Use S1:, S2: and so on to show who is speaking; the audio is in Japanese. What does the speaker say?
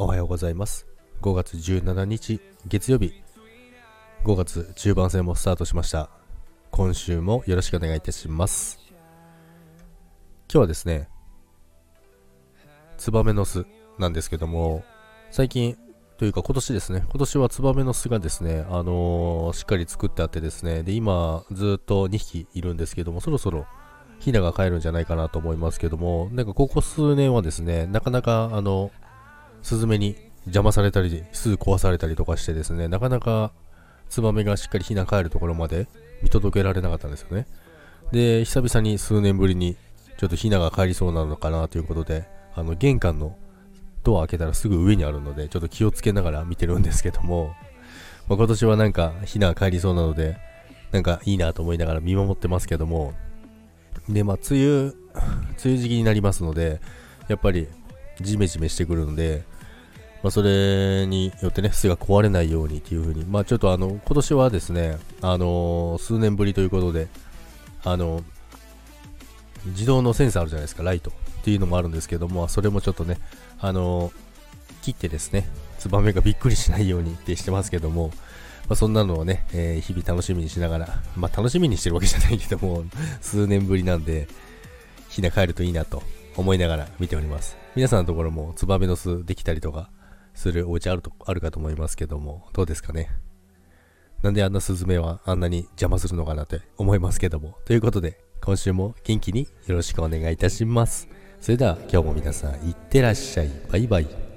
S1: おはようございます。5月17日月曜日。5月中盤戦もスタートしました。今週もよろしくお願いいたします。今日はですねツバメの巣なんですけども最近というか今年ですね。今年はツバメの巣がですねあのー、しっかり作ってあってですね。で今ずっと2匹いるんですけどもそろそろヒナが帰るんじゃないかなと思いますけどもなんかここ数年はですねなかなかあのスズメに邪魔されたり、すぐ壊されたりとかしてですね、なかなかツバメがしっかりひな帰るところまで見届けられなかったんですよね。で、久々に数年ぶりにちょっとひなが帰りそうなのかなということで、あの玄関のドア開けたらすぐ上にあるので、ちょっと気をつけながら見てるんですけども、まあ、今年はなんかひなが帰りそうなので、なんかいいなと思いながら見守ってますけども、で、まあ、梅雨、梅雨時期になりますので、やっぱりジメジメしてくるので、まあ、それによってね、巣が壊れないようにっていう風に、まあちょっとあの、今年はですね、あのー、数年ぶりということで、あのー、自動のセンサーあるじゃないですか、ライトっていうのもあるんですけども、それもちょっとね、あのー、切ってですね、ツバメがびっくりしないようにってしてますけども、まあ、そんなのをね、えー、日々楽しみにしながら、まあ楽しみにしてるわけじゃないけども、数年ぶりなんで、ひな帰るといいなと思いながら見ております。皆さんのところもツバメの巣できたりとかするお家あると、あるかと思いますけども、どうですかね？なんであんなスズメはあんなに邪魔するのかなって思いますけども。ということで、今週も元気によろしくお願いいたします。それでは今日も皆さんいってらっしゃい。バイバイ。